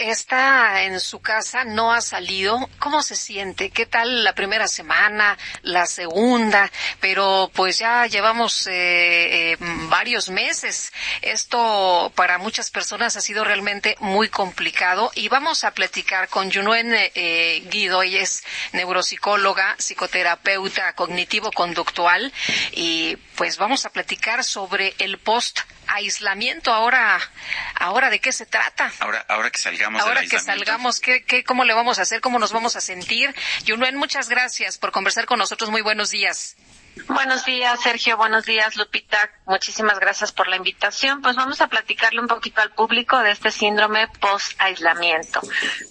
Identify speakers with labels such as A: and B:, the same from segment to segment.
A: está en su casa, no ha salido. ¿Cómo se siente? ¿Qué tal la primera semana, la segunda? Pero pues ya llevamos eh, eh, varios meses. Esto para muchas personas ha sido realmente muy complicado y vamos a platicar con Junuen eh, Guido. Ella es neuropsicóloga, psicoterapeuta cognitivo-conductual y pues vamos a platicar sobre el post aislamiento ahora ahora de qué se trata
B: ahora ahora que salgamos
A: ahora que salgamos ¿qué, qué, cómo le vamos a hacer cómo nos vamos a sentir Yunuen muchas gracias por conversar con nosotros muy buenos días
C: Buenos días, Sergio. Buenos días, Lupita. Muchísimas gracias por la invitación. Pues vamos a platicarle un poquito al público de este síndrome post-aislamiento.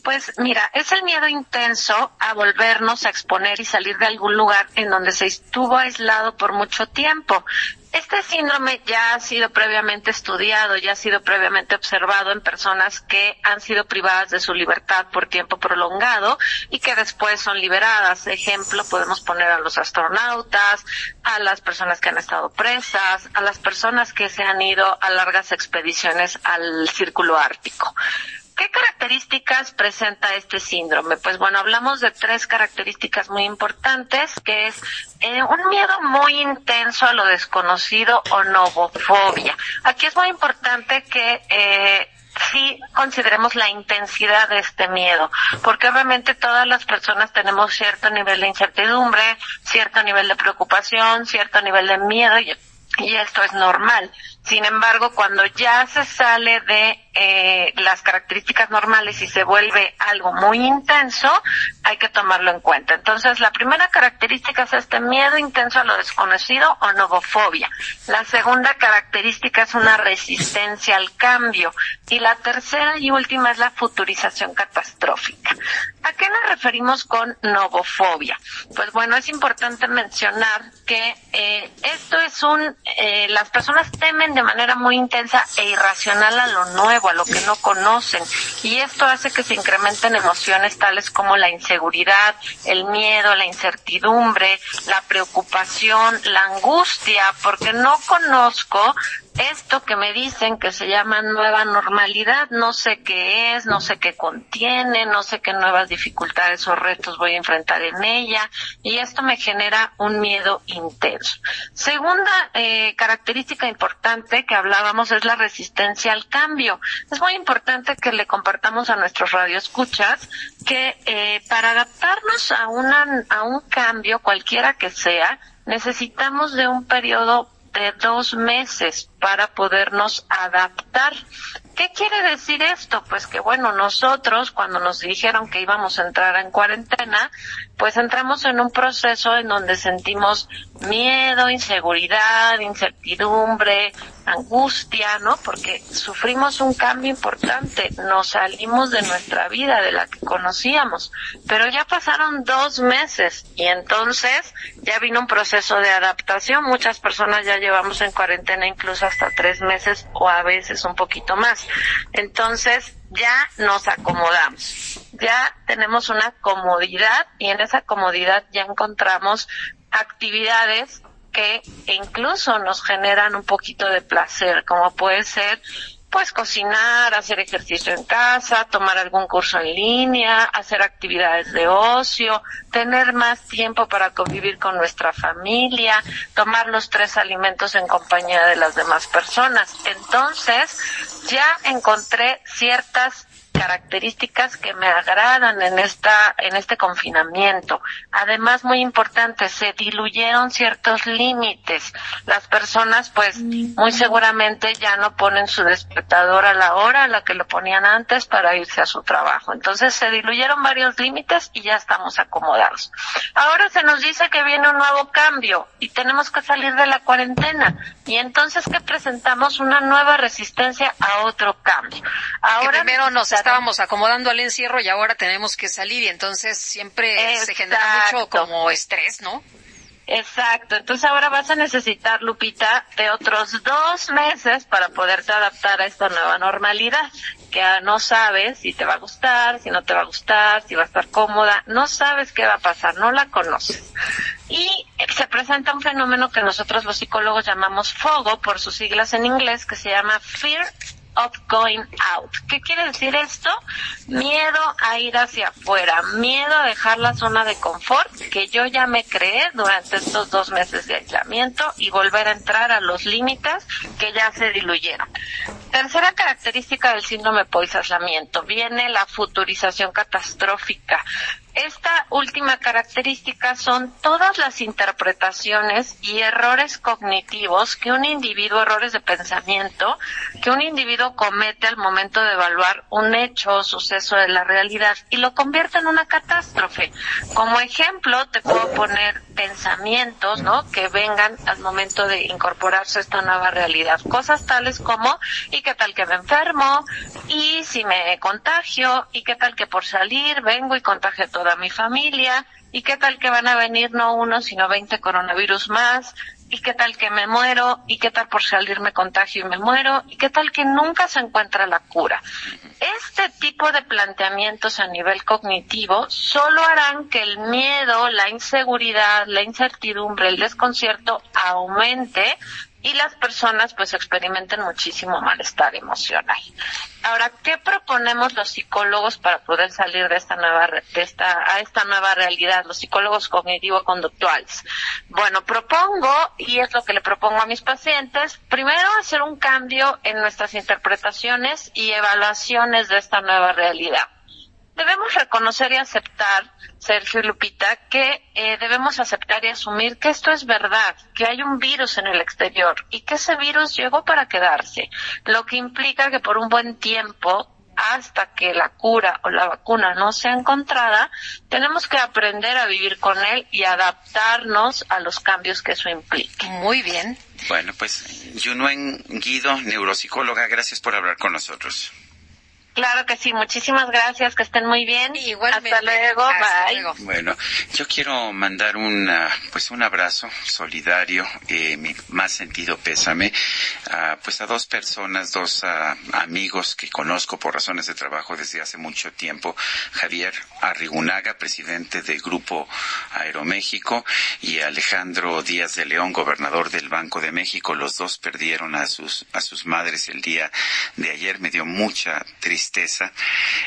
C: Pues mira, es el miedo intenso a volvernos a exponer y salir de algún lugar en donde se estuvo aislado por mucho tiempo. Este síndrome ya ha sido previamente estudiado, ya ha sido previamente observado en personas que han sido privadas de su libertad por tiempo prolongado y que después son liberadas. Ejemplo, podemos poner a los astronautas, a las personas que han estado presas, a las personas que se han ido a largas expediciones al círculo ártico. ¿Qué características presenta este síndrome? Pues bueno, hablamos de tres características muy importantes, que es eh, un miedo muy intenso a lo desconocido o novofobia. Aquí es muy importante que eh, sí consideremos la intensidad de este miedo, porque realmente todas las personas tenemos cierto nivel de incertidumbre, cierto nivel de preocupación, cierto nivel de miedo y, y esto es normal. Sin embargo, cuando ya se sale de eh, las características normales y se vuelve algo muy intenso, hay que tomarlo en cuenta. Entonces, la primera característica es este miedo intenso a lo desconocido o novofobia. La segunda característica es una resistencia al cambio. Y la tercera y última es la futurización catastrófica. ¿A qué nos referimos con novofobia? Pues bueno, es importante mencionar que eh, esto es un, eh, las personas temen de manera muy intensa e irracional a lo nuevo, a lo que no conocen. Y esto hace que se incrementen emociones tales como la inseguridad, el miedo, la incertidumbre, la preocupación, la angustia, porque no conozco esto que me dicen que se llama nueva normalidad, no sé qué es, no sé qué contiene, no sé qué nuevas dificultades o retos voy a enfrentar en ella y esto me genera un miedo intenso. Segunda eh, característica importante que hablábamos es la resistencia al cambio. Es muy importante que le compartamos a nuestros radioescuchas que eh, para adaptarnos a, una, a un cambio cualquiera que sea, necesitamos de un periodo de dos meses para podernos adaptar. ¿Qué quiere decir esto? Pues que bueno, nosotros cuando nos dijeron que íbamos a entrar en cuarentena, pues entramos en un proceso en donde sentimos miedo, inseguridad, incertidumbre, angustia, ¿no? Porque sufrimos un cambio importante, nos salimos de nuestra vida, de la que conocíamos, pero ya pasaron dos meses y entonces ya vino un proceso de adaptación, muchas personas ya llevamos en cuarentena incluso hasta tres meses o a veces un poquito más. Entonces, ya nos acomodamos, ya tenemos una comodidad y en esa comodidad ya encontramos actividades que incluso nos generan un poquito de placer, como puede ser pues cocinar, hacer ejercicio en casa, tomar algún curso en línea, hacer actividades de ocio, tener más tiempo para convivir con nuestra familia, tomar los tres alimentos en compañía de las demás personas. Entonces, ya encontré ciertas características que me agradan en esta en este confinamiento. Además, muy importante, se diluyeron ciertos límites. Las personas, pues, muy seguramente ya no ponen su despertador a la hora a la que lo ponían antes para irse a su trabajo. Entonces, se diluyeron varios límites y ya estamos acomodados. Ahora se nos dice que viene un nuevo cambio y tenemos que salir de la cuarentena. Y entonces que presentamos una nueva resistencia a otro cambio.
A: Ahora que primero nos estábamos acomodando al encierro y ahora tenemos que salir y entonces siempre se genera mucho como estrés, ¿no?
C: Exacto, entonces ahora vas a necesitar, Lupita, de otros dos meses para poderte adaptar a esta nueva normalidad, que no sabes si te va a gustar, si no te va a gustar, si va a estar cómoda, no sabes qué va a pasar, no la conoces. Y se presenta un fenómeno que nosotros los psicólogos llamamos FOGO, por sus siglas en inglés, que se llama Fear of going out. ¿Qué quiere decir esto? Miedo a ir hacia afuera, miedo a dejar la zona de confort que yo ya me creé durante estos dos meses de aislamiento y volver a entrar a los límites que ya se diluyeron. Tercera característica del síndrome post-aislamiento, viene la futurización catastrófica. Esta última característica son todas las interpretaciones y errores cognitivos que un individuo, errores de pensamiento, que un individuo comete al momento de evaluar un hecho o suceso de la realidad y lo convierte en una catástrofe. Como ejemplo, te puedo poner pensamientos, ¿no? Que vengan al momento de incorporarse a esta nueva realidad. Cosas tales como, ¿y qué tal que me enfermo? ¿Y si me contagio? ¿Y qué tal que por salir vengo y contagio toda mi familia, y qué tal que van a venir no uno, sino 20 coronavirus más, y qué tal que me muero, y qué tal por salir me contagio y me muero, y qué tal que nunca se encuentra la cura. Este tipo de planteamientos a nivel cognitivo solo harán que el miedo, la inseguridad, la incertidumbre, el desconcierto aumente y las personas pues experimenten muchísimo malestar emocional. Ahora, ¿qué proponemos los psicólogos para poder salir de esta nueva de esta a esta nueva realidad, los psicólogos cognitivo-conductuales? Bueno, propongo y es lo que le propongo a mis pacientes, primero hacer un cambio en nuestras interpretaciones y evaluaciones de esta nueva realidad debemos reconocer y aceptar, Sergio y Lupita, que eh, debemos aceptar y asumir que esto es verdad, que hay un virus en el exterior y que ese virus llegó para quedarse, lo que implica que por un buen tiempo hasta que la cura o la vacuna no sea encontrada, tenemos que aprender a vivir con él y adaptarnos a los cambios que eso implique.
A: Muy bien.
B: Bueno, pues Yunuen Guido, neuropsicóloga, gracias por hablar con nosotros.
C: Claro que sí, muchísimas gracias, que estén muy bien.
A: Igualmente.
C: Hasta luego, bye.
B: Bueno, yo quiero mandar un, pues un abrazo solidario, eh, mi más sentido pésame, a, pues a dos personas, dos amigos que conozco por razones de trabajo desde hace mucho tiempo, Javier Arrigunaga, presidente del Grupo Aeroméxico, y Alejandro Díaz de León, gobernador del Banco de México. Los dos perdieron a sus, a sus madres el día de ayer. Me dio mucha tristeza